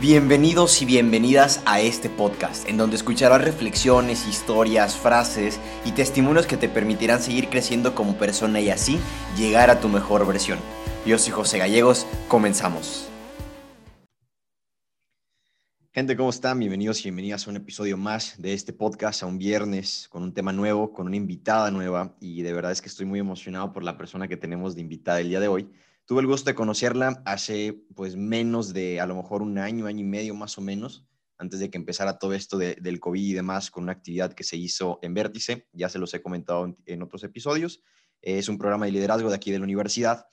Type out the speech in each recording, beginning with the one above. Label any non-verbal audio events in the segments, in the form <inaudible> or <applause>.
Bienvenidos y bienvenidas a este podcast, en donde escucharás reflexiones, historias, frases y testimonios que te permitirán seguir creciendo como persona y así llegar a tu mejor versión. Yo soy José Gallegos, comenzamos. Gente, ¿cómo están? Bienvenidos y bienvenidas a un episodio más de este podcast, a un viernes, con un tema nuevo, con una invitada nueva y de verdad es que estoy muy emocionado por la persona que tenemos de invitada el día de hoy. Tuve el gusto de conocerla hace pues menos de a lo mejor un año, año y medio más o menos, antes de que empezara todo esto del COVID y demás, con una actividad que se hizo en Vértice, ya se los he comentado en, otros episodios. Es un programa de liderazgo de aquí de la universidad.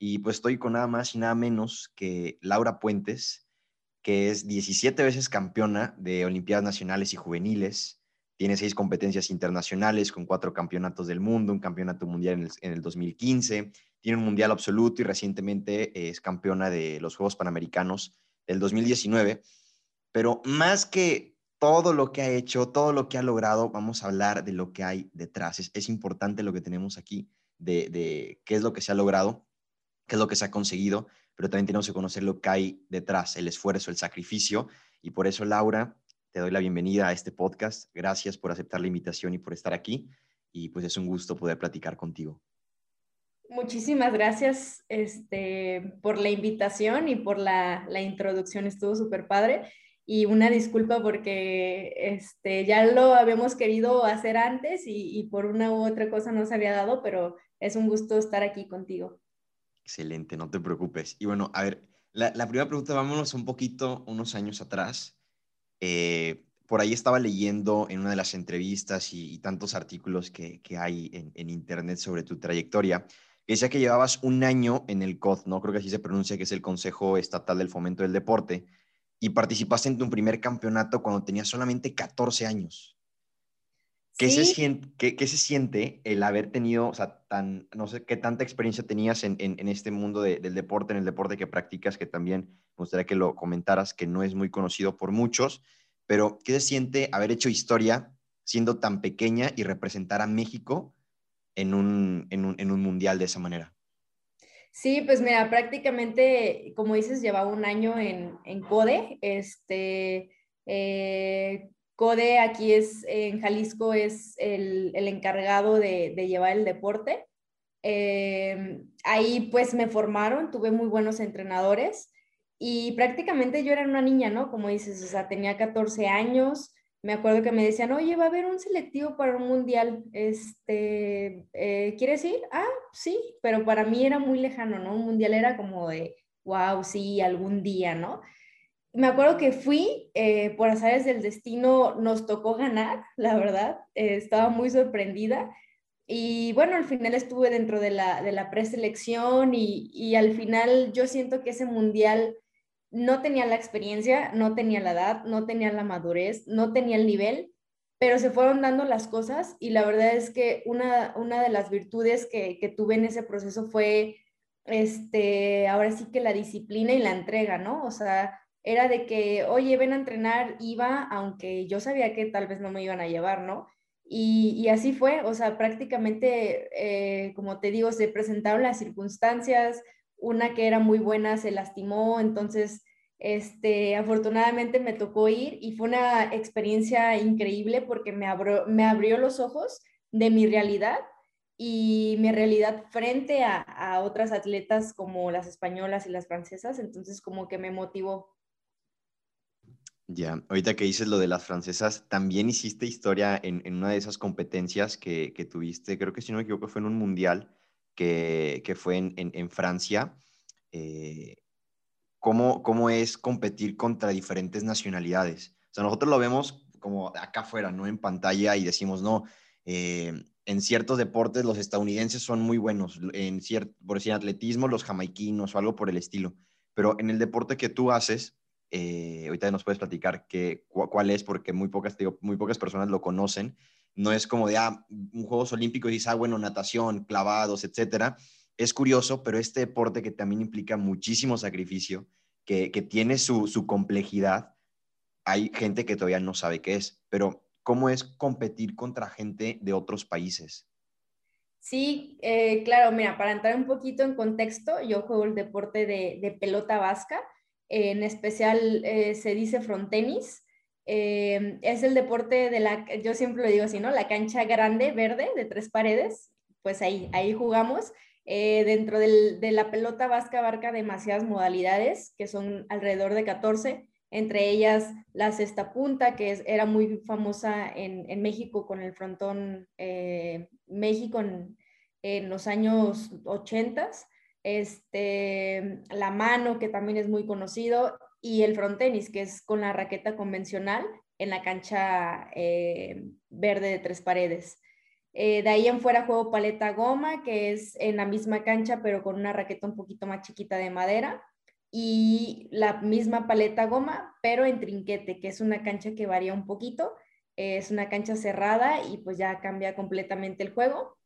Y pues estoy con nada más y nada menos que Laura Puentes, que es 17 veces campeona de Olimpiadas Nacionales y Juveniles, tiene seis competencias internacionales con cuatro campeonatos del mundo, un campeonato mundial en el, en el 2015, tiene un mundial absoluto y recientemente es campeona de los Juegos Panamericanos del 2019. Pero más que todo lo que ha hecho, todo lo que ha logrado, vamos a hablar de lo que hay detrás. Es, importante lo que tenemos aquí, de, qué es lo que se ha logrado, qué es lo que se ha conseguido, pero también tenemos que conocer lo que hay detrás, el esfuerzo, el sacrificio. Y por eso, Laura, te doy la bienvenida a este podcast. Gracias por aceptar la invitación y por estar aquí. Y pues es un gusto poder platicar contigo. Muchísimas gracias este, por la invitación y por la, la introducción, estuvo súper padre. Y una disculpa porque este, ya lo habíamos querido hacer antes y, y, por una u otra cosa no se había dado, pero es un gusto estar aquí contigo. Excelente, no te preocupes. Y bueno, a ver, la, la primera pregunta, vámonos un poquito, unos años atrás. Eh, por ahí estaba leyendo en una de las entrevistas y, tantos artículos que, que hay en, Internet sobre tu trayectoria, decía que llevabas un año en el COD, ¿no? Creo que así se pronuncia, que es el Consejo Estatal del Fomento del Deporte, y participaste en tu primer campeonato cuando tenías solamente 14 años. ¿Qué, se, siente, qué, se siente el haber tenido, o sea, tan, no sé qué tanta experiencia tenías en, en, este mundo del deporte, en el deporte que practicas, que también me gustaría que lo comentaras, que no es muy conocido por muchos, pero ¿qué se siente haber hecho historia siendo tan pequeña y representar a México en un, en un, en un mundial de esa manera? Sí, pues mira, prácticamente, como dices, llevaba un año en, en CODE. Este, eh, CODE aquí es, en Jalisco, es el, el encargado de, llevar el deporte. Eh, ahí pues me formaron, tuve muy buenos entrenadores y prácticamente yo era una niña, ¿no? Como dices, o sea, tenía 14 años, me acuerdo que me decían, oye, va a haber un selectivo para un mundial, este, eh, ¿quieres ir? Ah, sí, pero para mí era muy lejano, ¿no? Un mundial era como de, wow, sí, algún día, ¿no? Me acuerdo que fui, eh, por azares del destino, nos tocó ganar, la verdad, eh, estaba muy sorprendida. Y bueno, al final estuve dentro de la, de la preselección y, y al final yo siento que ese mundial no tenía la experiencia, no tenía la edad, no tenía la madurez, no tenía el nivel, pero se fueron dando las cosas y la verdad es que una, una de las virtudes que, que, tuve en ese proceso fue, este, ahora sí que la disciplina y la entrega, ¿no? O sea, era de que, oye, ven a entrenar, iba, aunque yo sabía que tal vez no me iban a llevar, ¿no? Y, y así fue, o sea, prácticamente, eh, como te digo, se presentaron las circunstancias, una que era muy buena se lastimó, entonces, este, afortunadamente me tocó ir y fue una experiencia increíble porque me abrió, me abrió los ojos de mi realidad y mi realidad frente a, a, otras atletas como las españolas y las francesas, entonces como que me motivó. Ya, ahorita que dices lo de las francesas, también hiciste historia en, en una de esas competencias que, que, tuviste, creo que si no me equivoco fue en un mundial, que, fue en, Francia. Eh, ¿cómo, ¿Cómo es competir contra diferentes nacionalidades? O sea, nosotros lo vemos como acá afuera, ¿no? En pantalla y decimos, no, eh, en ciertos deportes los estadounidenses son muy buenos, en cierto, por decir atletismo, los jamaiquinos o algo por el estilo, pero en el deporte que tú haces, eh, ahorita nos puedes platicar qué, cuál es, porque muy pocas, muy pocas personas lo conocen, no es como de, ah, un Juegos Olímpicos y dices, ah, bueno, natación, clavados, etcétera. Es curioso, pero este deporte que también implica muchísimo sacrificio, que, que tiene su, su complejidad, hay gente que todavía no sabe qué es, pero ¿cómo es competir contra gente de otros países? Sí, eh, claro, mira, para entrar un poquito en contexto, yo juego el deporte de, de pelota vasca. en especial eh, se dice frontenis. Eh, es el deporte de la, yo siempre lo digo así, ¿no? La cancha grande, verde, de tres paredes, pues ahí, ahí jugamos. Eh, dentro de la pelota vasca abarca demasiadas modalidades, que son alrededor de 14, entre ellas la cesta punta, que era muy famosa en, México con el frontón México en, en, los años 80, este, la mano, que también es muy conocido, y el frontenis, que es con la raqueta convencional en la cancha eh, verde de tres paredes. Eh, de ahí en fuera juego paleta goma, que es en la misma cancha, pero con una raqueta un poquito más chiquita de madera. Y la misma paleta goma, pero en trinquete, que es una cancha que varía un poquito. es una cancha cerrada y pues ya cambia completamente el juego.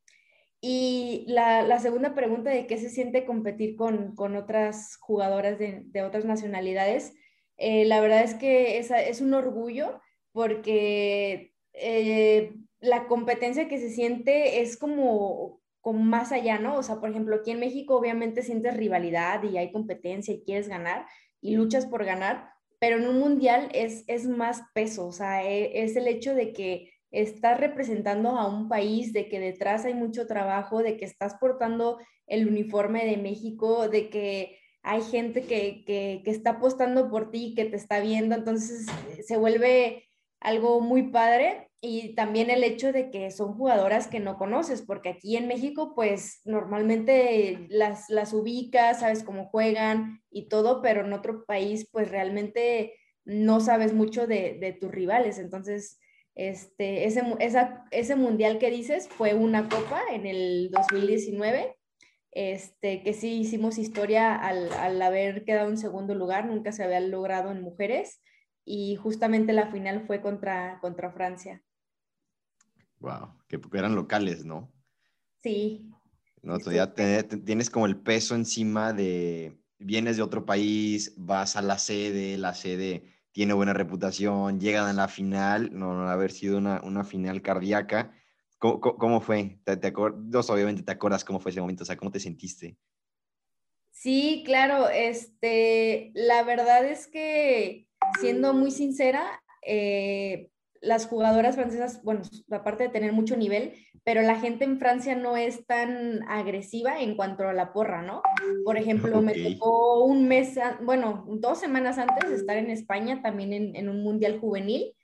Y la, segunda pregunta de qué se siente competir con, otras jugadoras de, otras nacionalidades, eh, la verdad es que es, es un orgullo porque eh, la competencia que se siente es como, como más allá, ¿no? O sea, por ejemplo, aquí en México obviamente sientes rivalidad y hay competencia y quieres ganar y luchas por ganar, pero en un mundial es, es más peso, o sea, e, es el hecho de que estás representando a un país, de que detrás hay mucho trabajo, de que estás portando el uniforme de México, de que hay gente que, que, está apostando por ti, que te está viendo, entonces se vuelve algo muy padre. Y también el hecho de que son jugadoras que no conoces, porque aquí en México pues normalmente las, las ubicas, sabes cómo juegan y todo, pero en otro país pues realmente no sabes mucho de, de tus rivales, entonces este, ese, ese mundial que dices fue una copa en el 2019, este, que sí hicimos historia al, al, haber quedado en segundo lugar, nunca se había logrado en mujeres y justamente la final fue contra, contra Francia. Wow, que eran locales, ¿no? Sí. No, todavía tienes como el peso encima de, vienes de otro país, vas a la sede, la sede tiene buena reputación, llegan a la final, no, no haber sido una, una final cardíaca. ¿Cómo, cómo fue? ¿Te, te obviamente te acuerdas cómo fue ese momento, o sea, ¿cómo te sentiste? Sí, claro, este, la verdad es que, siendo muy sincera, eh, las jugadoras francesas, bueno, aparte de tener mucho nivel, pero la gente en Francia no es tan agresiva en cuanto a la porra, ¿no? Por ejemplo, me tocó un mes, bueno, dos semanas antes de estar en España, también en, un mundial juvenil,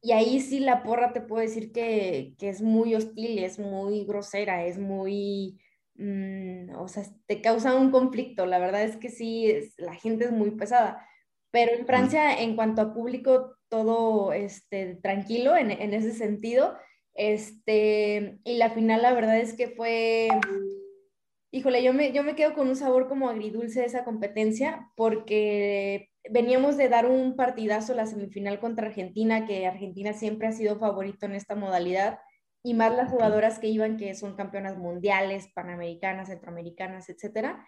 y ahí sí la porra te puedo decir que, es muy hostil, es muy grosera, es muy... Mm, o sea, te causa un conflicto, la verdad es que sí, la gente es muy pesada, pero en Francia, en cuanto a público, todo este, tranquilo en, en ese sentido. Este, y la final, la verdad es que fue, híjole, yo me, yo me quedo con un sabor como agridulce de esa competencia, porque veníamos de dar un partidazo la semifinal contra Argentina, que Argentina siempre ha sido favorito en esta modalidad, y más las jugadoras que iban, que son campeonas mundiales, panamericanas, centroamericanas, etcétera.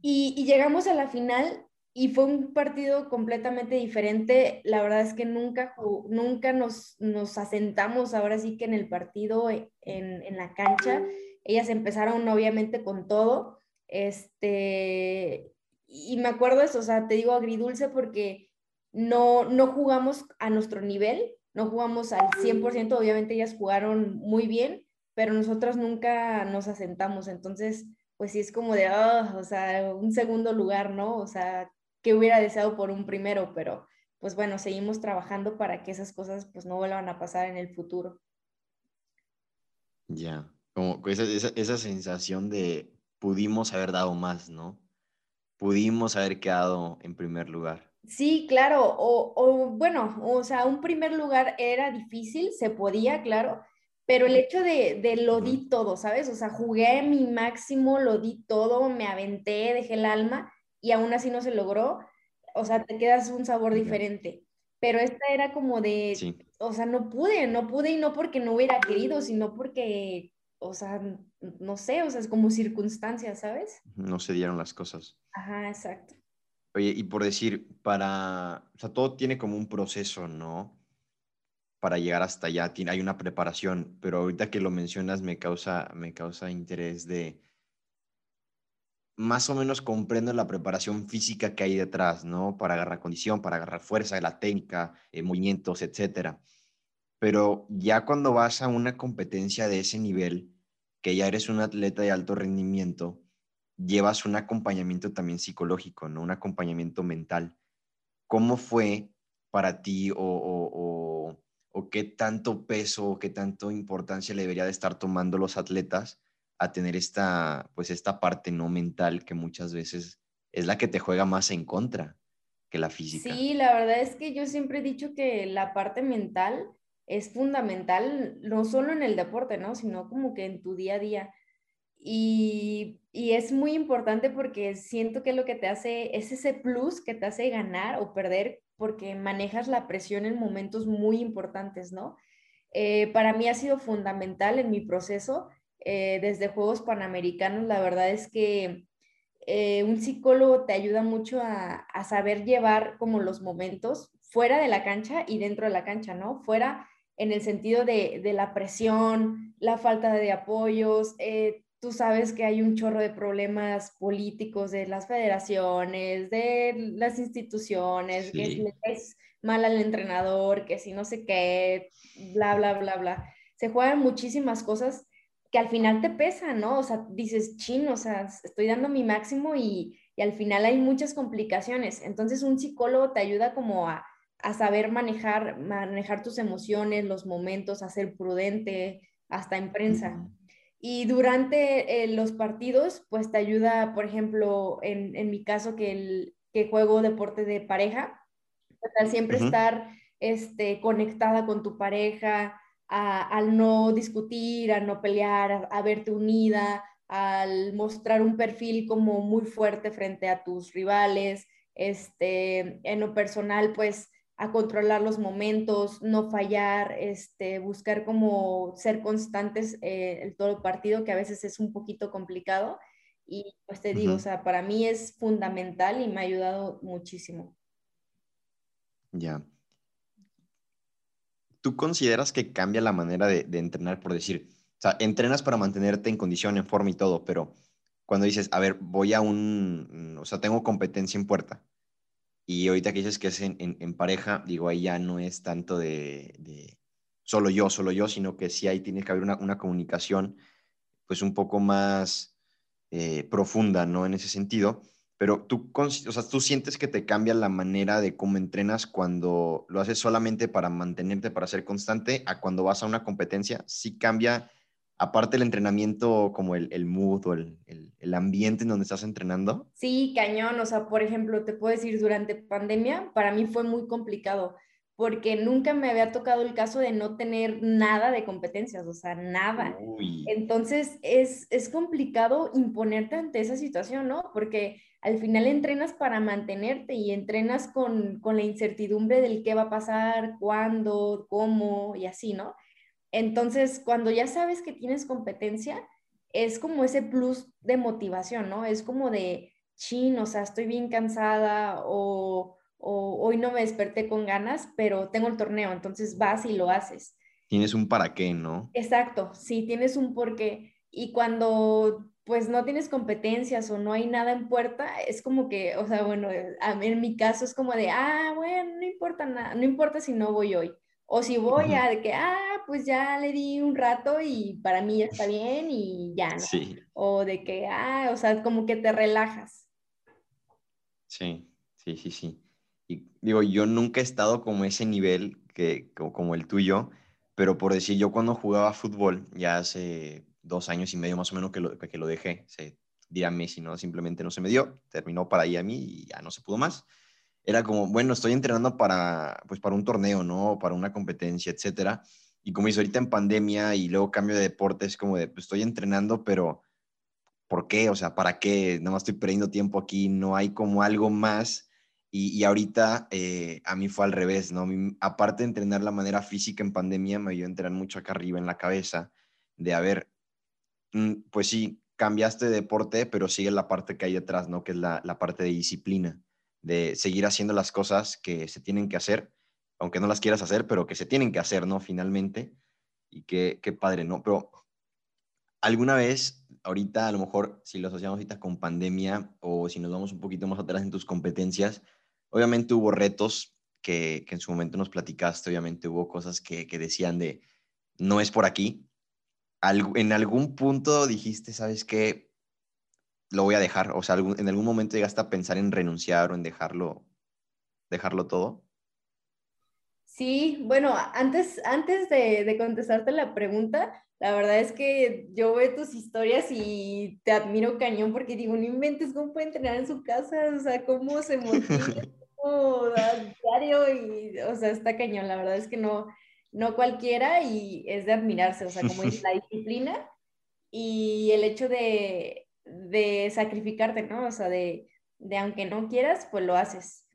Y, y llegamos a la final y fue un partido completamente diferente. La verdad es que nunca, nunca nos, nos asentamos ahora sí que en el partido, en, en, la cancha. Ellas empezaron obviamente con todo. Este, y me acuerdo eso, o sea, te digo agridulce porque no, no jugamos a nuestro nivel, no jugamos al 100%, obviamente ellas jugaron muy bien, pero nosotros nunca nos asentamos. Entonces, pues sí es como de, oh, o sea, un segundo lugar, ¿no? O sea, que hubiera deseado por un primero, pero pues bueno, seguimos trabajando para que esas cosas pues no vuelvan a pasar en el futuro. Ya, como esa, esa, sensación de pudimos haber dado más, ¿no? Pudimos haber quedado en primer lugar. Sí, claro, o, o, bueno, o sea, un primer lugar era difícil, se podía, claro, pero el hecho de, de, lo di todo, ¿sabes? O sea, jugué mi máximo, lo di todo, me aventé, dejé el alma y aún así no se logró, o sea, te quedas un sabor diferente. Pero esta era como de, o sea, no pude, no pude y no porque no hubiera querido, sino porque, o sea, no sé, o sea, es como circunstancias, ¿sabes? No se dieron las cosas. Ajá, exacto. Oye, y por decir, para, o sea, todo tiene como un proceso, ¿no? Para llegar hasta allá, hay una preparación, pero ahorita que lo mencionas me causa, me causa interés de, más o menos comprendo la preparación física que hay detrás, ¿no? Para agarrar condición, para agarrar fuerza, la técnica, eh, movimientos, etcétera. Pero ya cuando vas a una competencia de ese nivel, que ya eres un atleta de alto rendimiento, llevas un acompañamiento también psicológico, ¿no? Un acompañamiento mental. ¿Cómo fue para ti o, o qué tanto peso o qué tanto importancia le debería de estar tomando los atletas a tener esta, pues esta parte no mental que muchas veces es la que te juega más en contra que la física. Sí, la verdad es que yo siempre he dicho que la parte mental es fundamental, no solo en el deporte, ¿no? Sino como que en tu día a día. Y, y, es muy importante porque siento que lo que te hace es ese plus que te hace ganar o perder porque manejas la presión en momentos muy importantes, ¿no? Eh, para mí ha sido fundamental en mi proceso eh, desde Juegos Panamericanos. La verdad es que eh, un psicólogo te ayuda mucho a, a, saber llevar como los momentos fuera de la cancha y dentro de la cancha, ¿no? Fuera en el sentido de, de la presión, la falta de apoyos, tú sabes que hay un chorro de problemas políticos de las federaciones, de las instituciones, que es mal al entrenador, que si no sé qué, bla, bla, bla, bla. Se juegan muchísimas cosas que al final te pesan, ¿no? O sea, dices, chino, o sea, estoy dando mi máximo y, y al final hay muchas complicaciones. Entonces un psicólogo te ayuda como a, a saber manejar, manejar tus emociones, los momentos, a ser prudente, hasta en prensa. Y durante eh, los partidos, pues te ayuda, por ejemplo, en, en mi caso que, el, que juego deporte de pareja, al siempre estar este, conectada con tu pareja, a, al no discutir, a no pelear, a, a, verte unida, al mostrar un perfil como muy fuerte frente a tus rivales. Este, en lo personal, pues a controlar los momentos, no fallar, este, buscar como ser constantes eh, en todo el partido, que a veces es un poquito complicado. Y pues te digo, uh -huh. o sea, para mí es fundamental y me ha ayudado muchísimo. Ya. ¿Tú consideras que cambia la manera de, entrenar, por decir, o sea, entrenas para mantenerte en condición, en forma y todo, pero cuando dices, a ver, voy a un, o sea, tengo competencia en puerta, y ahorita que dices que es en, pareja, digo, ahí ya no es tanto de, de, solo yo, solo yo, sino que sí ahí tiene que haber una, una comunicación pues un poco más eh, profunda, ¿no? En ese sentido. Pero tú, o sea, tú sientes que te cambia la manera de cómo entrenas cuando lo haces solamente para mantenerte, para ser constante, a cuando vas a una competencia, sí cambia aparte el entrenamiento, como el, el mood o el, el, el, ambiente en donde estás entrenando? Sí, cañón. O sea, por ejemplo, te puedo decir, durante pandemia, para mí fue muy complicado porque nunca me había tocado el caso de no tener nada de competencias, o sea, nada. Uy. Entonces, es, es complicado imponerte ante esa situación, ¿no? Porque al final entrenas para mantenerte y entrenas con, con la incertidumbre del qué va a pasar, cuándo, cómo y así, ¿no? Entonces, cuando ya sabes que tienes competencia, es como ese plus de motivación, ¿no? Es como de, chin, o sea, estoy bien cansada o, o, hoy no me desperté con ganas, pero tengo el torneo, entonces vas y lo haces. Tienes un para qué, ¿no? Exacto, sí, tienes un por qué. Y cuando pues no tienes competencias o no hay nada en puerta, es como que, o sea, bueno, en mi caso es como de, ah, bueno, no importa nada, no importa si no voy hoy. O si voy a de que, ah, pues ya le di un rato y para mí ya está bien y ya, ¿no? Sí. O de que, ah, o sea, como que te relajas. Sí, sí, sí, sí. Digo, yo nunca he estado como ese nivel que, como el tuyo, pero por decir, yo cuando jugaba fútbol, ya hace dos años y medio más o menos que lo, que lo dejé, se dirá Messi, ¿no? Simplemente no se me dio, terminó para ahí a mí y ya no se pudo más era como, bueno, estoy entrenando para, pues, para un torneo, ¿no? Para una competencia, etcétera. Y como hice ahorita en pandemia y luego cambio de deporte, es como de, pues estoy entrenando, pero ¿por qué? O sea, ¿para qué? Nada más estoy perdiendo tiempo aquí, no hay como algo más. Y, ahorita eh, a mí fue al revés, ¿no? Aparte de entrenar la manera física en pandemia, me ayudó a entrenar mucho acá arriba en la cabeza, de a ver, mm, pues sí, cambiaste de deporte, pero sigue la parte que hay detrás, ¿no? Que es la, la parte de disciplina de seguir haciendo las cosas que se tienen que hacer, aunque no las quieras hacer, pero que se tienen que hacer, ¿no? Finalmente. Y qué, qué padre, ¿no? Pero alguna vez ahorita a lo mejor si lo asociamos ahorita con pandemia o si nos vamos un poquito más atrás en tus competencias, obviamente hubo retos que, que en su momento nos platicaste, obviamente hubo cosas que, que decían de, no es por aquí. en algún punto dijiste, ¿sabes qué? Lo voy a dejar. O sea, en algún momento llegaste a pensar en renunciar o en dejarlo, dejarlo todo. Sí, bueno, antes, antes de, de, contestarte la pregunta, la verdad es que yo veo tus historias y te admiro cañón porque digo, no inventes cómo puede entrenar en su casa, o sea, cómo se motiva, <laughs> diario y, o sea, está cañón, la verdad es que no, no cualquiera y es de admirarse, o sea, como es la <laughs> disciplina y el hecho de, de sacrificarte, ¿no? O sea, de, de aunque no quieras, pues lo haces.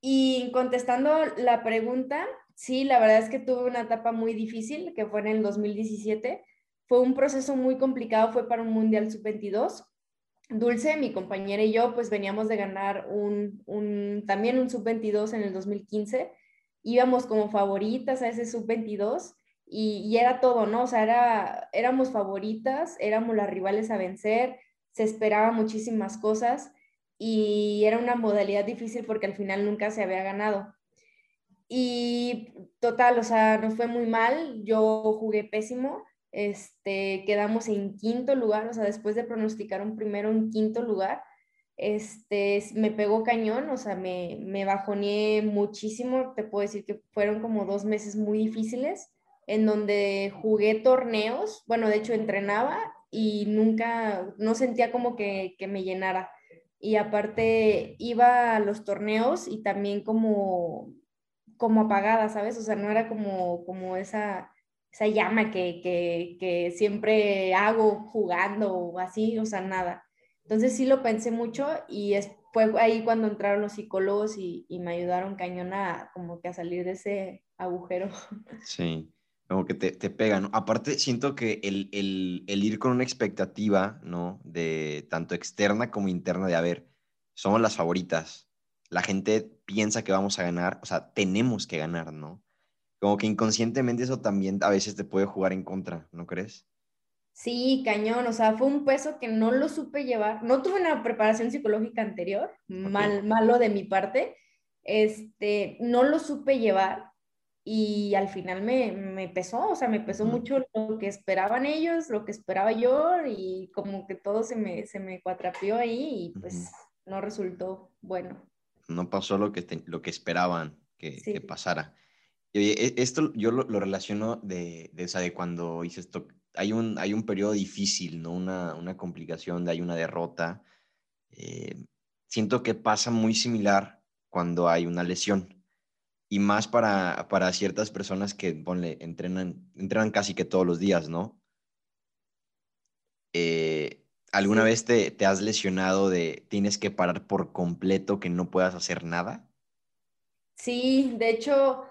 Y contestando la pregunta, sí, la verdad es que tuve una etapa muy difícil, que fue en el 2017. Fue un proceso muy complicado, fue para un Mundial Sub-22. Dulce, mi compañera y yo, pues veníamos de ganar un, un también un Sub-22 en el 2015. Íbamos como favoritas a ese Sub-22 y, y, era todo, ¿no? O sea, era, éramos favoritas, éramos las rivales a vencer, se esperaba muchísimas cosas y era una modalidad difícil porque al final nunca se había ganado. Y total, o sea, nos fue muy mal, yo jugué pésimo, este, quedamos en quinto lugar, o sea, después de pronosticar un primero, un quinto lugar, este, me pegó cañón, o sea, me, me bajoneé muchísimo, te puedo decir que fueron como dos meses muy difíciles, en donde jugué torneos, bueno, de hecho entrenaba y nunca, no sentía como que, que me llenara y aparte iba a los torneos y también como, como apagada, ¿sabes? O sea, no era como, como esa, esa llama que, que, que siempre hago jugando o así, o sea, nada. Entonces sí lo pensé mucho y es, fue ahí cuando entraron los psicólogos y, y me ayudaron cañón a como que a salir de ese agujero. <laughs> Sí como que te, te pega, ¿no? Aparte, siento que el, el, el, ir con una expectativa, ¿no? De tanto externa como interna de, a ver, somos las favoritas, la gente piensa que vamos a ganar, o sea, tenemos que ganar, ¿no? Como que inconscientemente eso también a veces te puede jugar en contra, ¿no crees? Sí, cañón, o sea, fue un peso que no lo supe llevar, no tuve una preparación psicológica anterior, mal, malo de mi parte, este, no lo supe llevar y al final me, me pesó, o sea, me pesó mucho lo que esperaban ellos, lo que esperaba yo y como que todo se me, se me cuatrapió ahí y pues no resultó bueno. No pasó lo que, lo que esperaban que, pasara. Oye, e, esto yo lo, relaciono de, de, de cuando hice esto, hay un, hay un periodo difícil, ¿no? Una, una complicación, de hay una derrota. Eh, siento que pasa muy similar cuando hay una lesión y más para, para ciertas personas que, ponle, entrenan, entrenan casi que todos los días, ¿no? Eh, ¿Alguna vez te, te, has lesionado de tienes que parar por completo, que no puedas hacer nada? Sí, de hecho,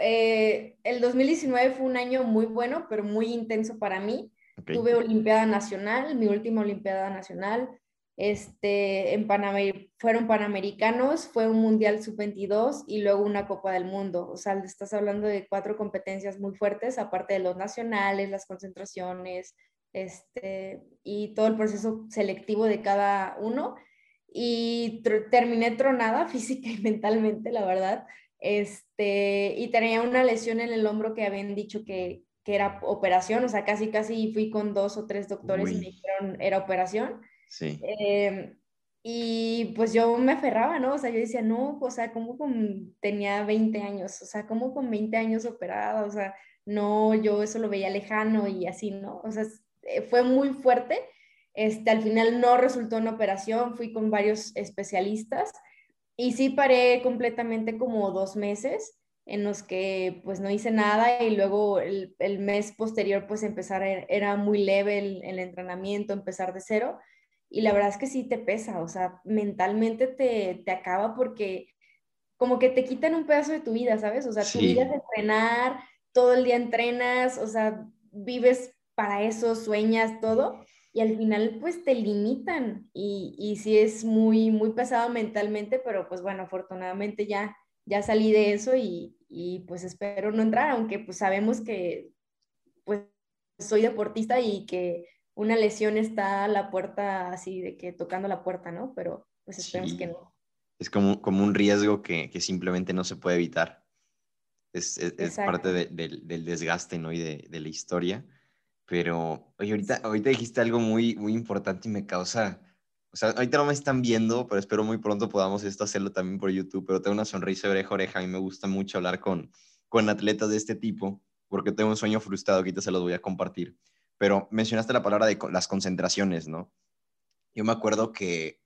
eh, el 2019 fue un año muy bueno, pero muy intenso para mí. Tuve Olimpiada Nacional, mi última Olimpiada Nacional. Este, en fueron Panamericanos, fue un Mundial Sub-22 y luego una Copa del Mundo. O sea, estás hablando de cuatro competencias muy fuertes, aparte de los nacionales, las concentraciones, este, y todo el proceso selectivo de cada uno. Y terminé tronada <laughs> física y mentalmente, la verdad. Este, y tenía una lesión en el hombro que habían dicho que, que era operación, o sea, casi, casi fui con dos o tres doctores y me dijeron era operación Sí. Em, y pues yo me aferraba, ¿no? O sea, yo decía, no, o sea, como con, tenía 20 años, o sea, como con 20 años operada, o sea, no, yo eso lo veía lejano y así, ¿no? O sea, eh, fue muy fuerte. Este, al final no resultó una operación, fui con varios especialistas y sí paré completamente como dos meses en los que pues no hice nada y luego el, el mes posterior pues empezar, era muy leve el, el entrenamiento, empezar de cero. Y la verdad es que sí te pesa, o sea, mentalmente te, te acaba porque como que te quitan un pedazo de tu vida, ¿sabes? O sea, tu vida es entrenar, todo el día entrenas, o sea, vives para eso, sueñas, todo, y al final pues te limitan y, y sí es muy, muy pesado mentalmente, pero pues bueno, afortunadamente ya, ya salí de eso y, y pues espero no entrar, aunque pues sabemos que pues soy deportista y que una lesión está a la puerta, así de que tocando la puerta, ¿no? Pero pues esperemos que no. Es como, como un riesgo que, que simplemente no se puede evitar. Es, es, parte del desgaste, ¿no? Y de, de, la historia. Pero, oye, ahorita, ahorita dijiste algo muy, muy importante y me causa, o sea, ahorita no me están viendo, pero espero muy pronto podamos esto hacerlo también por YouTube, pero tengo una sonrisa de oreja a oreja. A mí me gusta mucho hablar con, con atletas de este tipo, porque tengo un sueño frustrado que ahorita se los voy a compartir. Pero mencionaste la palabra de las concentraciones, ¿no? Yo me acuerdo que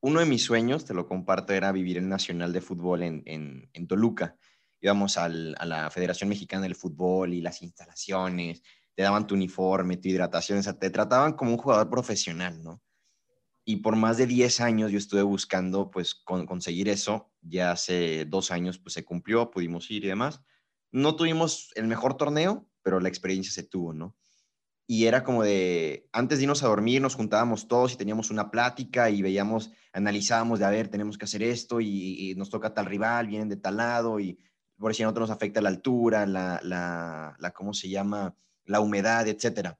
uno de mis sueños, te lo comparto, era vivir el Nacional de Fútbol en, en, en Toluca. Íbamos al, a la Federación Mexicana del Fútbol y las instalaciones, te daban tu uniforme, tu hidratación, o sea, te trataban como un jugador profesional, ¿no? Y por más de 10 años yo estuve buscando, pues, conseguir eso. Ya hace dos años, pues, se cumplió, pudimos ir y demás. No tuvimos el mejor torneo, pero la experiencia se tuvo, ¿no? y era como de, antes de irnos a dormir, nos juntábamos todos y teníamos una plática y veíamos, analizábamos de, a ver, tenemos que hacer esto y, nos toca tal rival, vienen de tal lado y por si a nosotros nos afecta la altura, la, la, la ¿cómo se llama? La humedad, etcétera.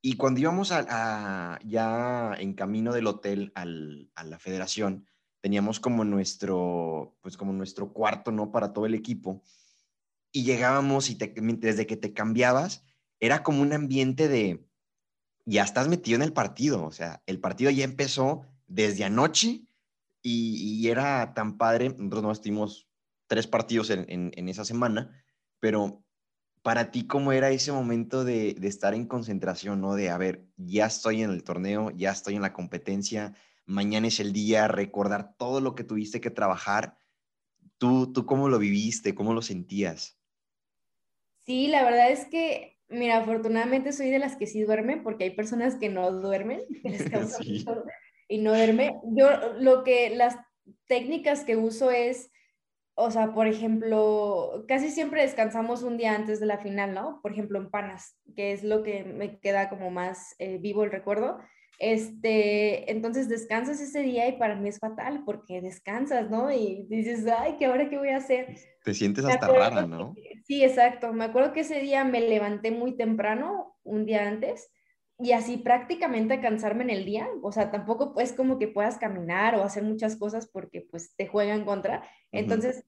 Y cuando íbamos a, ya en camino del hotel al, a la federación, teníamos como nuestro, pues como nuestro cuarto, ¿no? Para todo el equipo. Y llegábamos y te, desde que te cambiabas, era como un ambiente de, ya estás metido en el partido, o sea, el partido ya empezó desde anoche y, era tan padre, nosotros no estuvimos tres partidos en, esa semana, pero para ti, ¿cómo era ese momento de, estar en concentración, ¿no? De, a ver, ya estoy en el torneo, ya estoy en la competencia, mañana es el día, recordar todo lo que tuviste que trabajar. ¿Tú, tú cómo lo viviste? ¿Cómo lo sentías? Sí, la verdad es que Mira, afortunadamente soy de las que sí duermen, porque hay personas que no duermen, <laughs> <laughs> y no duerme. Yo lo que, las técnicas que uso es, o sea, por ejemplo, casi siempre descansamos un día antes de la final, ¿no? Por ejemplo, en Panas, que es lo que me queda como más eh, vivo el recuerdo. Este, entonces descansas ese día y para mí es fatal porque descansas, ¿no? Y dices, ay, ¿qué ahora qué voy a hacer? Te sientes hasta rara, ¿no? sí, exacto. Me acuerdo que ese día me levanté muy temprano, un día antes, y así prácticamente cansarme en el día. O sea, tampoco pues como que puedas caminar o hacer muchas cosas porque pues te juegan contra. Entonces,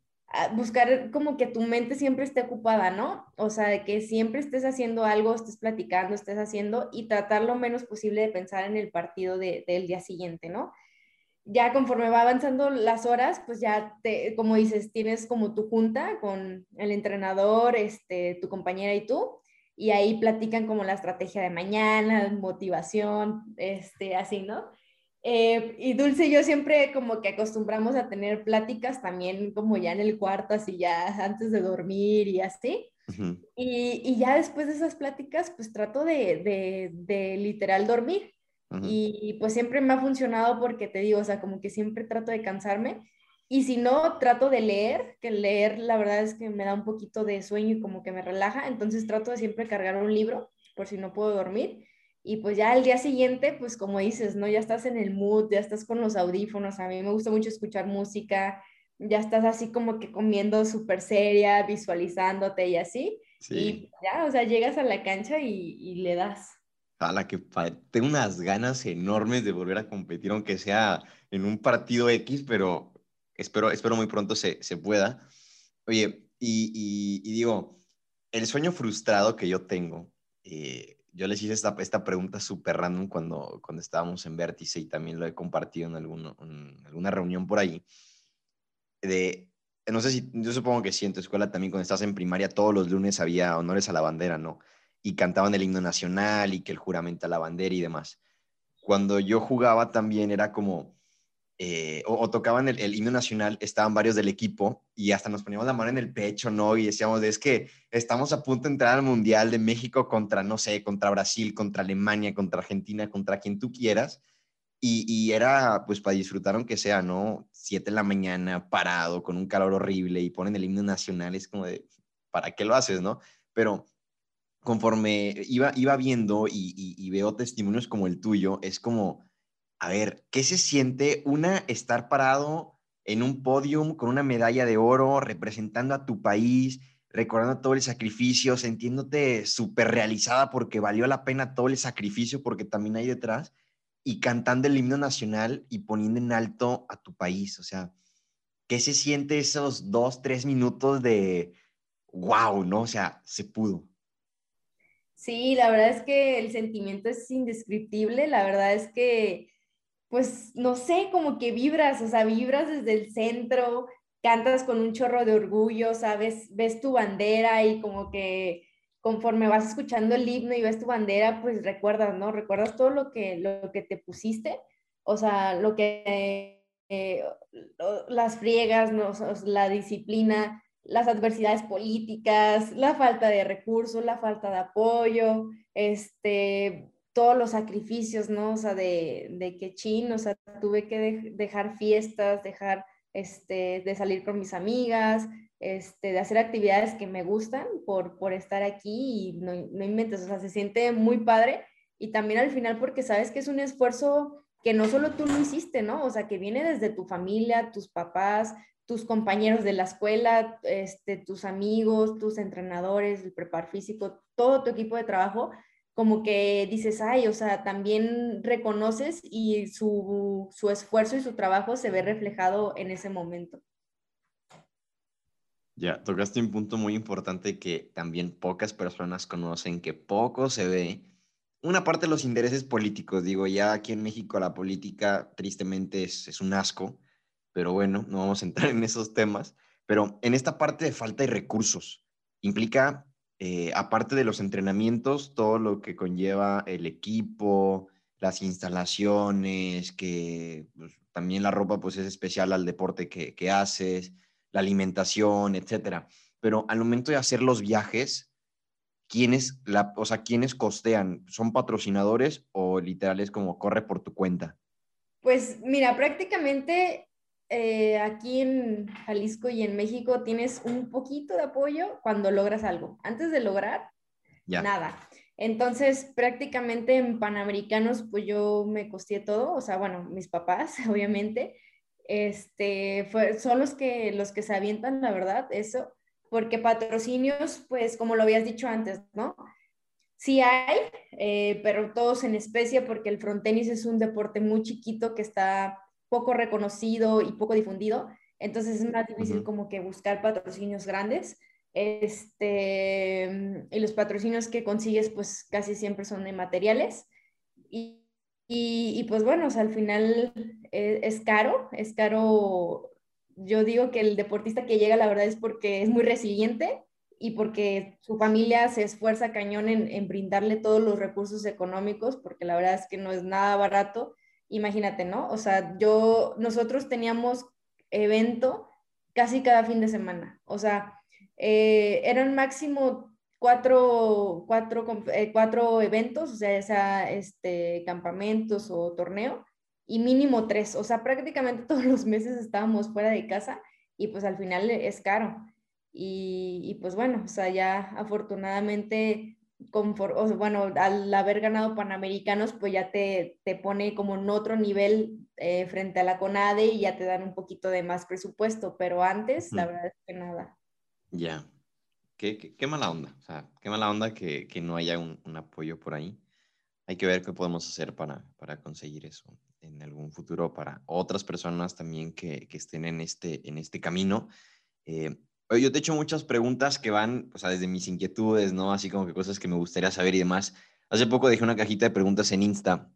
buscar como que tu mente siempre esté ocupada, ¿no? O sea, que siempre estés haciendo algo, estés platicando, estés haciendo y tratar lo menos posible de pensar en el partido del día siguiente, ¿no? Ya conforme va avanzando las horas, pues ya, te, como dices, tienes como tu junta con el entrenador, este, tu compañera y tú, y ahí platican como la estrategia de mañana, motivación, este, así, ¿no? Eh, y Dulce y yo siempre como que acostumbramos a tener pláticas también como ya en el cuarto, así ya antes de dormir y así. y, y, ya después de esas pláticas, pues trato de, de, de literal dormir. Y pues siempre me ha funcionado porque te digo, o sea, como que siempre trato de cansarme. Y si no, trato de leer, que leer la verdad es que me da un poquito de sueño y como que me relaja. Entonces trato de siempre cargar un libro por si no puedo dormir y pues ya al día siguiente, pues como dices, ¿no? Ya estás en el mood, ya estás con los audífonos, a mí me gusta mucho escuchar música, ya estás así como que comiendo súper seria, visualizándote y así. Sí. Y ya, o sea, llegas a la cancha y, le das. A la que tengo unas ganas enormes de volver a competir, aunque sea en un partido X, pero espero, espero muy pronto se, se pueda. Oye, y, digo, el sueño frustrado que yo tengo, eh, yo les hice esta, esta pregunta súper random cuando, cuando estábamos en Vértice y también lo he compartido en, en alguna reunión por ahí. De, no sé si, yo supongo que sí, en tu escuela también cuando estás en primaria todos los lunes había honores a la bandera, ¿no? Y cantaban el himno nacional y que el juramento a la bandera y demás. Cuando yo jugaba también era como, eh, o, tocaban el, himno nacional, estaban varios del equipo y hasta nos poníamos la mano en el pecho, ¿no? Y decíamos, es que estamos a punto de entrar al Mundial de México contra, no sé, contra Brasil, contra Alemania, contra Argentina, contra quien tú quieras. Y, era, pues, para disfrutar aunque sea, ¿no? Siete de la mañana, parado, con un calor horrible y ponen el himno nacional, es como de, ¿para qué lo haces, no? Pero conforme iba, iba viendo y veo testimonios como el tuyo, es como a ver, ¿qué se siente una estar parado en un podium con una medalla de oro representando a tu país, recordando todo el sacrificio, sintiéndote súper realizada porque valió la pena todo el sacrificio porque también hay detrás y cantando el himno nacional y poniendo en alto a tu país. O sea, ¿qué se siente esos dos, tres minutos de wow, no? O sea, se pudo. Sí, la verdad es que el sentimiento es indescriptible. La verdad es que, pues, no sé, como que vibras, o sea, vibras desde el centro, cantas con un chorro de orgullo, ¿sabes? Ves tu bandera y como que conforme vas escuchando el himno y ves tu bandera, pues recuerdas, ¿no? Recuerdas todo lo que, lo que te pusiste, o sea, lo que, eh, las friegas, ¿no? la disciplina, las adversidades políticas, la falta de recursos, la falta de apoyo, este, todos los sacrificios, ¿no? O sea, de, de que chin, o sea, tuve que dejar fiestas, dejar, este, de salir con mis amigas, este, de hacer actividades que me gustan por, por estar aquí y no, no inventes, o sea, se siente muy padre y también al final porque sabes que es un esfuerzo que no solo tú lo hiciste, ¿no? O sea, que viene desde tu familia, tus papás, tus compañeros de la escuela, este, tus amigos, tus entrenadores, el prepar físico, todo tu equipo de trabajo, como que dices, ay, o sea, también reconoces y su, su esfuerzo y su trabajo se ve reflejado en ese momento. Ya, tocaste un punto muy importante que también pocas personas conocen, que poco se ve. Una parte de los intereses políticos, digo, ya aquí en México la política tristemente es, es un asco, pero bueno, no vamos a entrar en esos temas. Pero en esta parte de falta de recursos, implica, eh, aparte de los entrenamientos, todo lo que conlleva el equipo, las instalaciones, que pues, también la ropa pues es especial al deporte que, que haces, la alimentación, etcétera. Pero al momento de hacer los viajes, ¿quiénes, la, o sea, ¿quiénes costean? ¿Son patrocinadores o literal es como corre por tu cuenta? Pues mira, prácticamente eh, aquí en Jalisco y en México tienes un poquito de apoyo cuando logras algo. Antes de lograr, nada. Entonces, prácticamente en Panamericanos, pues yo me costé todo, o sea, bueno, mis papás, <laughs> obviamente, este, fue, son los que, los que se avientan, la verdad, eso, porque patrocinios, pues como lo habías dicho antes, ¿no? Sí hay, eh, pero todos en especie, porque el frontenis es un deporte muy chiquito que está poco reconocido y poco difundido, entonces es más difícil como que buscar patrocinios grandes. Este, y los patrocinios que consigues, pues casi siempre son de materiales. Y, y, pues bueno, o sea, al final eh, es, caro, es caro. Yo digo que el deportista que llega, la verdad, es porque es muy resiliente y porque su familia se esfuerza cañón en, en, brindarle todos los recursos económicos, porque la verdad es que no es nada barato. Imagínate, ¿no? O sea, yo, nosotros teníamos evento casi cada fin de semana. O sea, eh, eran máximo cuatro, cuatro, eh, cuatro eventos, o sea, ya sea este, campamentos o torneo, y mínimo tres, o sea, prácticamente <laughs> todos los meses estábamos fuera de casa y pues al final es caro. Y, y pues bueno, o sea, ya afortunadamente, o bueno, al haber ganado Panamericanos, pues ya te, te pone como en otro nivel eh, frente a la CONADE y ya te dan un poquito de más presupuesto, pero antes, la verdad es que nada. Ya, qué, mala onda, o sea, qué mala onda que, no haya un, apoyo por ahí. Hay que ver qué podemos hacer para, para conseguir eso en algún futuro para otras personas también que, estén en este, en este camino. Eh, yo te he hecho muchas preguntas que van, o sea, desde mis inquietudes, ¿no? Así como que cosas que me gustaría saber y demás. Hace poco dejé una cajita de preguntas en Insta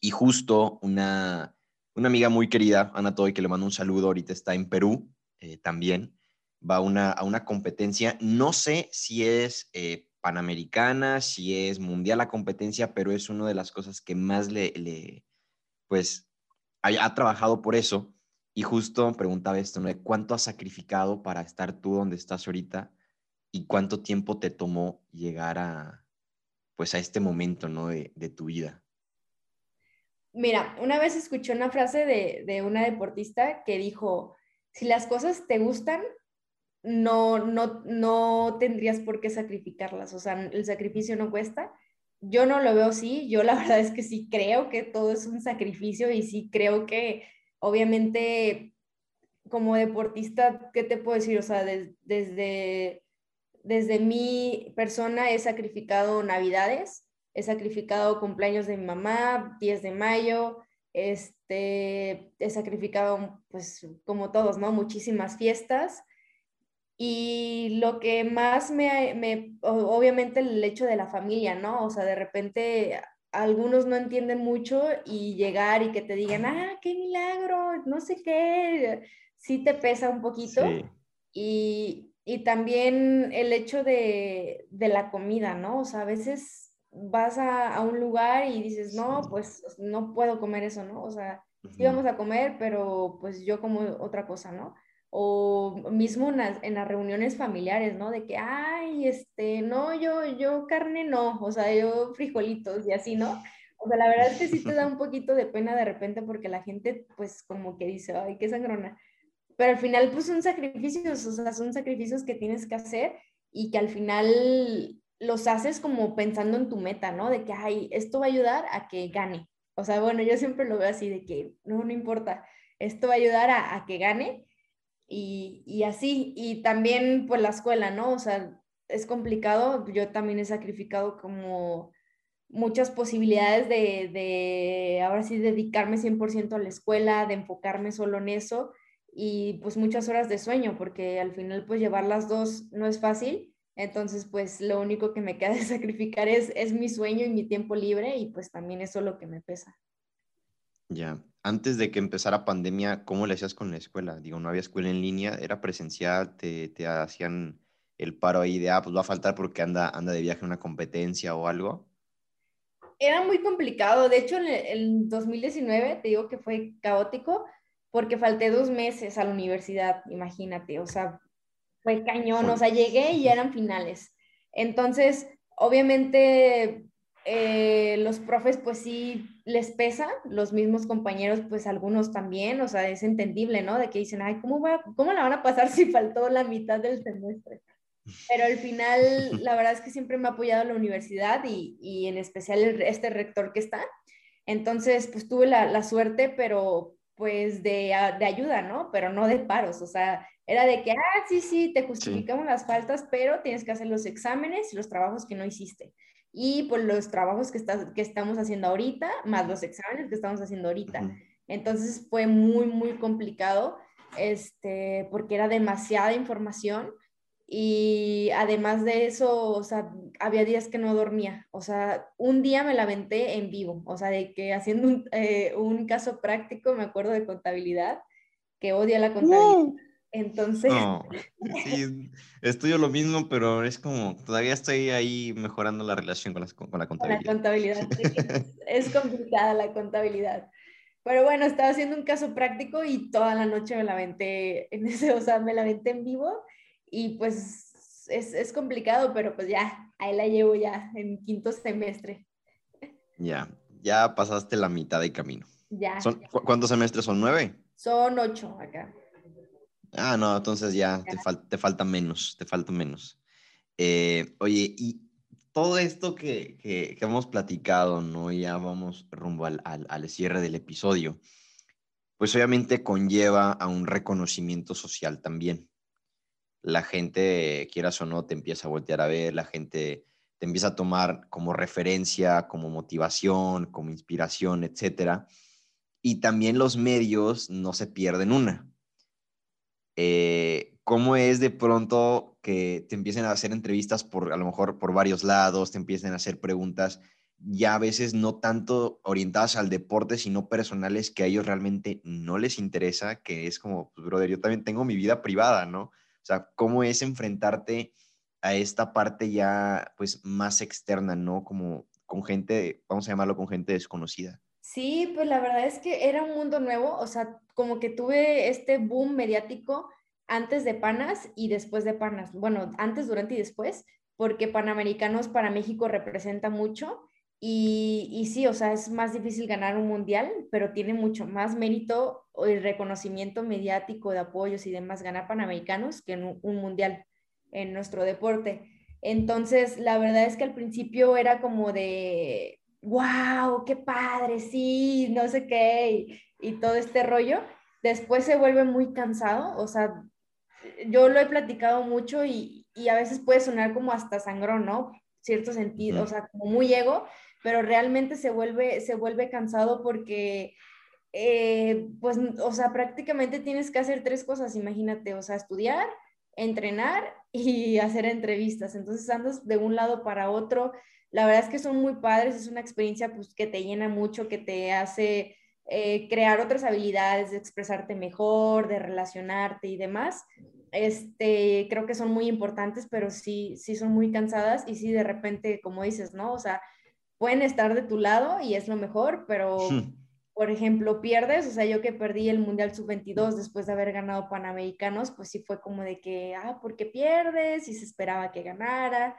y justo una, una amiga muy querida, Ana Toy, que le mando un saludo, ahorita está en Perú eh, también va una, a una competencia. No sé si es eh, panamericana, si es mundial la competencia, pero es una de las cosas que más le, le pues, ha, trabajado por eso. Y justo preguntaba esto, ¿no? ¿Cuánto has sacrificado para estar tú donde estás ahorita? ¿Y cuánto tiempo te tomó llegar a, pues, a este momento, ¿no? De, de tu vida. Mira, una vez escuché una frase de, de una deportista que dijo, si las cosas te gustan, no, no, no tendrías por qué sacrificarlas, o sea, el sacrificio no cuesta. Yo no lo veo así, yo la <laughs> verdad es que sí creo que todo es un sacrificio y sí creo que obviamente como deportista, ¿qué te puedo decir? O sea, desde desde mi persona he sacrificado navidades, he sacrificado cumpleaños de mi mamá, 10 de mayo, este, he sacrificado, pues como todos, ¿no? Muchísimas fiestas. Y lo que más me, me, obviamente el hecho de la familia, ¿no? O sea, de repente algunos no entienden mucho y llegar y que te digan, ah, qué milagro, no sé qué, sí te pesa un poquito. Y, y, también el hecho de, de, la comida, ¿no? O sea, a veces vas a, a, un lugar y dices, no, pues no puedo comer eso, ¿no? O sea, sí vamos a comer, pero pues yo como otra cosa, ¿no? O mismo en las, reuniones familiares, ¿no? De que, ay, este, no, yo, yo carne no, o sea, yo frijolitos y así, ¿no? O sea, la verdad es que sí te da un poquito de pena de repente porque la gente, pues, como que dice, ay, qué sangrona. Pero al final, pues, son sacrificios, o sea, son sacrificios que tienes que hacer y que al final los haces como pensando en tu meta, ¿no? De que, ay, esto va a ayudar a que gane. O sea, bueno, yo siempre lo veo así, de que, no, no importa, esto va a ayudar a, a que gane y, así, y también pues la escuela, ¿no? O sea, es complicado, yo también he sacrificado como muchas posibilidades de, de ahora sí dedicarme 100% a la escuela, de enfocarme solo en eso y pues muchas horas de sueño, porque al final pues llevar las dos no es fácil, entonces pues lo único que me queda de <laughs> sacrificar es, es mi sueño y mi tiempo libre y pues también eso es lo que me pesa. Ya, antes de que empezara pandemia, ¿cómo le hacías con la escuela? Digo, no había escuela en línea, era presencial, te, te hacían el paro ahí de, ah, pues va a faltar porque anda, anda de viaje una competencia o algo. Era muy complicado, de hecho en el 2019 te digo que fue caótico porque falté dos meses a la universidad, imagínate, o sea, fue cañón, o sea, llegué y ya eran finales. Entonces, obviamente eh, los profes pues sí les pesa, los mismos compañeros pues algunos también, o sea, es entendible, ¿no? De que dicen, ay, ¿cómo, va, cómo la van a pasar <laughs> si faltó la mitad del semestre? Pero al final, la verdad es que siempre me ha apoyado la universidad y, y en especial este rector que está. Entonces, pues tuve la, la suerte, pero pues de, de, ayuda, ¿no? Pero no de paros, o sea, era de que, ah, sí, sí, te justificamos las faltas, pero tienes que hacer los exámenes y los trabajos que no hiciste y por los trabajos que, que estamos haciendo ahorita, más los exámenes que estamos haciendo ahorita. Entonces fue muy, muy complicado, este, porque era demasiada información y además de eso, o sea, había días que no dormía, o sea, un día me la aventé en vivo, o sea, de que haciendo un, eh, un caso práctico, me acuerdo de contabilidad, que odia la contabilidad. Entonces... No, sí, estudio lo mismo, pero es como, todavía estoy ahí mejorando la relación con, con la contabilidad. La contabilidad, <laughs> es complicada la contabilidad. Pero bueno, estaba haciendo un caso práctico y toda la noche me la aventé en ese, o sea, me la aventé en vivo y pues es, es complicado, pero pues ya, ahí la llevo ya en quinto semestre. Ya, ya pasaste la mitad del camino. Ya. ¿Son, ¿Cuántos semestres son? ¿Nueve? Son ocho acá. Ah, no, entonces ya, Te, te, falta menos, te falta menos. Eh, oye, y todo esto que, que, hemos platicado, ¿no? Ya vamos rumbo al, al, al, cierre del episodio, pues obviamente conlleva a un reconocimiento social también. La gente, quieras o no, te empieza a voltear a ver, la gente te empieza a tomar como referencia, como motivación, como inspiración, etcétera. Y también los medios no se pierden una eh, ¿cómo es de pronto que te empiecen a hacer entrevistas por, a lo mejor, por varios lados, te empiecen a hacer preguntas ya a veces no tanto orientadas al deporte, sino personales que a ellos realmente no les interesa, que es como, pues, brother, yo también tengo mi vida privada, ¿no? O sea, ¿cómo es enfrentarte a esta parte ya, pues, más externa, ¿no? Como con gente, vamos a llamarlo con gente desconocida. Sí, pues la verdad es que era un mundo nuevo, o sea, como que tuve este boom mediático antes de Panas y después de Panas. Bueno, antes, durante y después, porque Panamericanos para México representa mucho y, y sí, o sea, es más difícil ganar un mundial, pero tiene mucho más mérito y reconocimiento mediático de apoyos y demás ganar Panamericanos que un mundial en nuestro deporte. Entonces, la verdad es que al principio era como de, wow, qué padre, sí, no sé qué, y, todo este rollo, después se vuelve muy cansado, o sea, yo lo he platicado mucho y, y a veces puede sonar como hasta sangrón, ¿no? Cierto sentido, o sea, como muy ego, pero realmente se vuelve, se vuelve cansado porque, eh, pues, o sea, prácticamente tienes que hacer tres cosas, imagínate, o sea, estudiar, entrenar y <laughs> hacer entrevistas. Entonces andas de un lado para otro. La verdad es que son muy padres, es una experiencia pues, que te llena mucho, que te hace eh, crear otras habilidades, de expresarte mejor, de relacionarte y demás. Este, creo que son muy importantes, pero sí, sí son muy cansadas y sí de repente, como dices, ¿no? O sea, pueden estar de tu lado y es lo mejor, pero por ejemplo, pierdes, o sea, yo que perdí el Mundial Sub-22 después de haber ganado Panamericanos, pues sí fue como de que, ah, ¿por qué pierdes? Y se esperaba que ganara,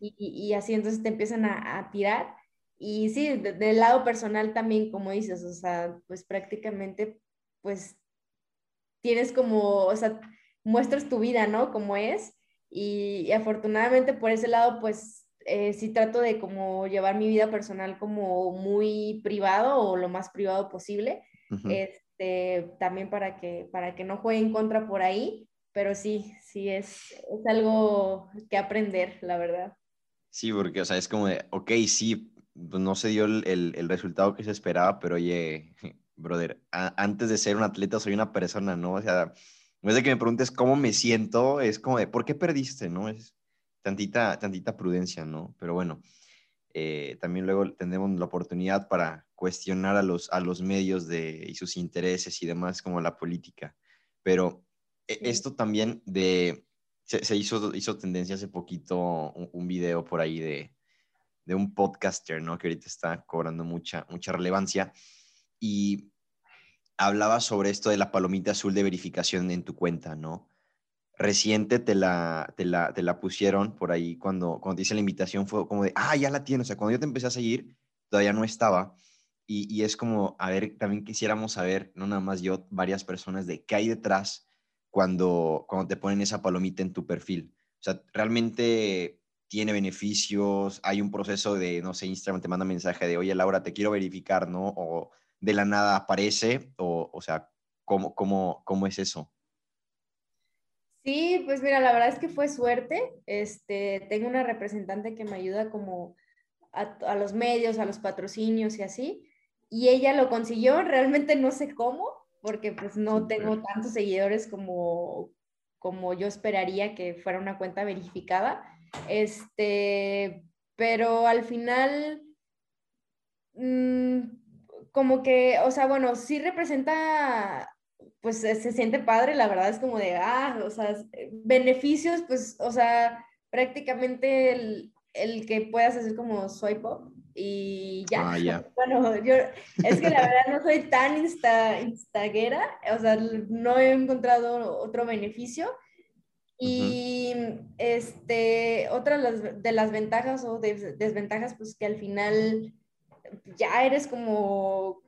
y, y, así entonces te empiezan a, a tirar. Y sí, del lado personal también, como dices, o sea, pues prácticamente, pues tienes como, o sea, muestras tu vida, ¿no? Como es, y, y afortunadamente por ese lado, pues eh, sí trato de como llevar mi vida personal como muy privado o lo más privado posible, este, también para que, para que no juegue en contra por ahí, pero sí, sí es, es algo que aprender, la verdad. Sí, porque, o sea, es como de, ok, sí, pues no se dio el, el, resultado que se esperaba, pero oye, <laughs> brother, antes de ser un atleta soy una persona, ¿no? O sea, en vez de que me preguntes cómo me siento, es como de, ¿por qué perdiste, no? Es, tantita, tantita prudencia, ¿no? Pero bueno, eh, también luego tendremos la oportunidad para cuestionar a los, a los medios de, y sus intereses y demás, como la política. Pero e, esto también de, se, hizo, hizo tendencia hace poquito un, video por ahí de, de, un podcaster, ¿no? Que ahorita está cobrando mucha, mucha relevancia. Y hablaba sobre esto de la palomita azul de verificación en tu cuenta, ¿no? Reciente te la, te la, te la pusieron por ahí cuando, cuando te la invitación, fue como de, ah, ya la tienes. O sea, cuando yo te empecé a seguir, todavía no estaba. Y, y, es como, a ver, también quisiéramos saber, no nada más yo, varias personas, de qué hay detrás cuando, cuando te ponen esa palomita en tu perfil. O sea, realmente tiene beneficios, hay un proceso de, no sé, Instagram te manda mensaje de, oye, Laura, te quiero verificar, ¿no? O de la nada aparece, o, o sea, ¿cómo, cómo, ¿cómo es eso? Sí, pues mira, la verdad es que fue suerte. Este, tengo una representante que me ayuda como a, los medios, a los patrocinios y así. Y ella lo consiguió, realmente no sé cómo, porque pues no tengo tantos seguidores como, como yo esperaría que fuera una cuenta verificada. Este, pero al final, mm, como que, o sea, bueno, sí representa pues se siente padre, la verdad es como de, ah, o sea, eh, beneficios, pues, o sea, prácticamente el, el que puedas hacer como soy pop y ya. Ah, ya. <laughs> Bueno, yo, es que la verdad no soy tan insta, instaguera, o sea, no he encontrado otro beneficio. Y este, otra de las ventajas o desventajas, pues que al final ya eres como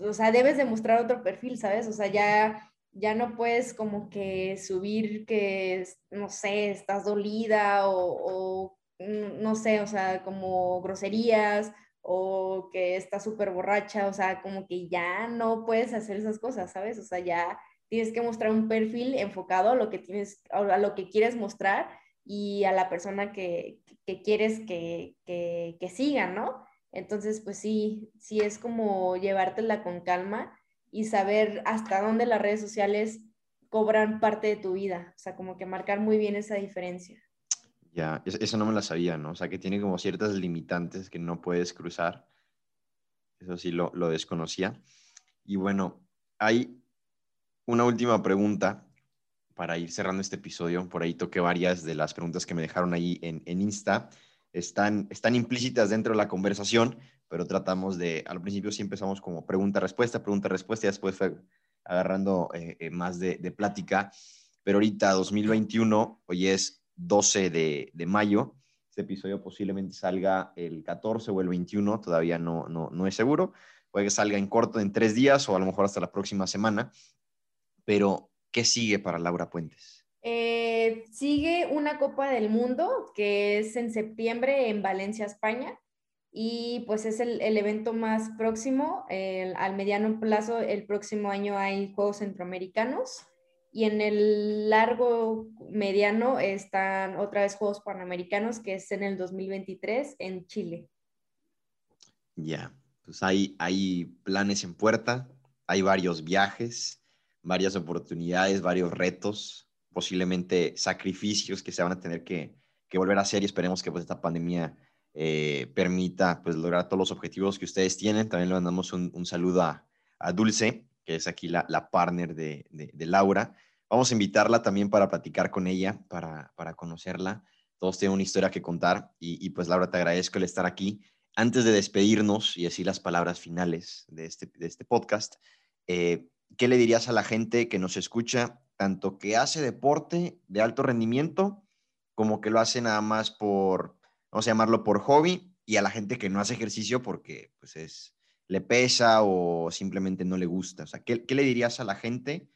o sea, debes demostrar otro perfil, ¿sabes? O sea, ya, ya no puedes como que subir que, no sé, estás dolida o, mm, no sé, o sea, como groserías o que estás súper borracha, o sea, como que ya no puedes hacer esas cosas, ¿sabes? O sea, ya tienes que mostrar un perfil enfocado a lo que tienes, a lo que quieres mostrar y a la persona que, que quieres que, que, que siga, ¿no? Entonces, pues sí, sí es como llevártela con calma y saber hasta dónde las redes sociales cobran parte de tu vida, o sea, como que marcar muy bien esa diferencia. Ya, eso no me la sabía, ¿no? O sea, que tiene como ciertas limitantes que no puedes cruzar. Eso sí lo, desconocía. Y bueno, hay una última pregunta para ir cerrando este episodio. Por ahí toqué varias de las preguntas que me dejaron ahí en, en Insta están, están implícitas dentro de la conversación, pero tratamos de, al principio sí empezamos como pregunta-respuesta, pregunta-respuesta, y después fue agarrando eh, eh, más de, plática. Pero ahorita, 2021, hoy es 12 de, de, mayo, este episodio posiblemente salga el 14 o el 21, todavía no, no, no es seguro. Puede que salga en corto, en tres días o a lo mejor hasta la próxima semana. Pero, ¿qué sigue para Laura Puentes? Eh, sigue una Copa del Mundo que es en septiembre en Valencia, España. Y pues es el, evento más próximo. al mediano plazo, el próximo año hay Juegos Centroamericanos. y en el largo mediano están otra vez Juegos Panamericanos, que es en el 2023 en Chile. Ya, pues hay, hay planes en puerta, hay varios viajes, varias oportunidades, varios retos, posiblemente sacrificios que se van a tener que, volver a hacer y esperemos que pues esta pandemia eh, permita pues lograr todos los objetivos que ustedes tienen. También le mandamos un, saludo a, Dulce, que es aquí la, partner de, Laura. Vamos a invitarla también para platicar con ella, para, conocerla. Todos tienen una historia que contar y, y, pues Laura, te agradezco el estar aquí. Antes de despedirnos y decir las palabras finales de este, de este podcast, eh, ¿qué le dirías a la gente que nos escucha, tanto que hace deporte de alto rendimiento como que lo hace nada más por, vamos a llamarlo por hobby, y a la gente que no hace ejercicio porque pues es, le pesa o simplemente no le gusta? O sea, ¿qué, le dirías a la gente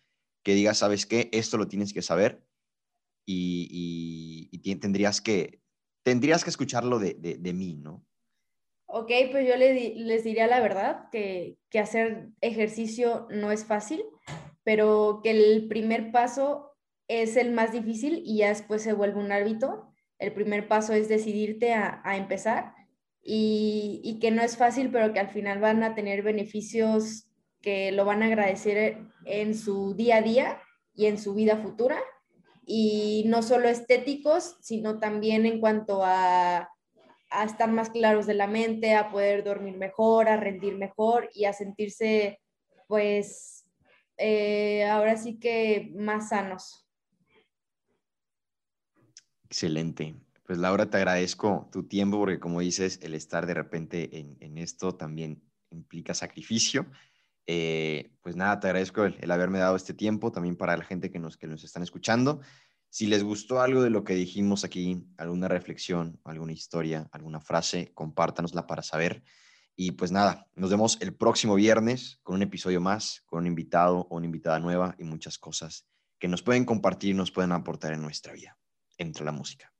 que diga, sabes qué, esto lo tienes que saber y, tendrías, que, tendrías que escucharlo de, de mí, ¿no? Ok, pues yo les diría la verdad, que, hacer ejercicio no es fácil, pero que el primer paso es el más difícil y ya después se vuelve un hábito. El primer paso es decidirte a, empezar y, que no es fácil, pero que al final van a tener beneficios que lo van a agradecer en su día a día y en su vida futura. Y no solo estéticos, sino también en cuanto a a estar más claros de la mente, a poder dormir mejor, a rendir mejor y a sentirse, pues, eh, ahora sí que más sanos. Excelente. Pues Laura, te agradezco tu tiempo porque como dices, el estar de repente en, esto también implica sacrificio. Eh, pues nada, te agradezco el, haberme dado este tiempo también para la gente que nos, que nos están escuchando. Si les gustó algo de lo que dijimos aquí, alguna reflexión, alguna historia, alguna frase, compártanosla para saber. Y pues nada, nos vemos el próximo viernes con un episodio más, con un invitado o una invitada nueva y muchas cosas que nos pueden compartir, nos pueden aportar en nuestra vida. Entre la música.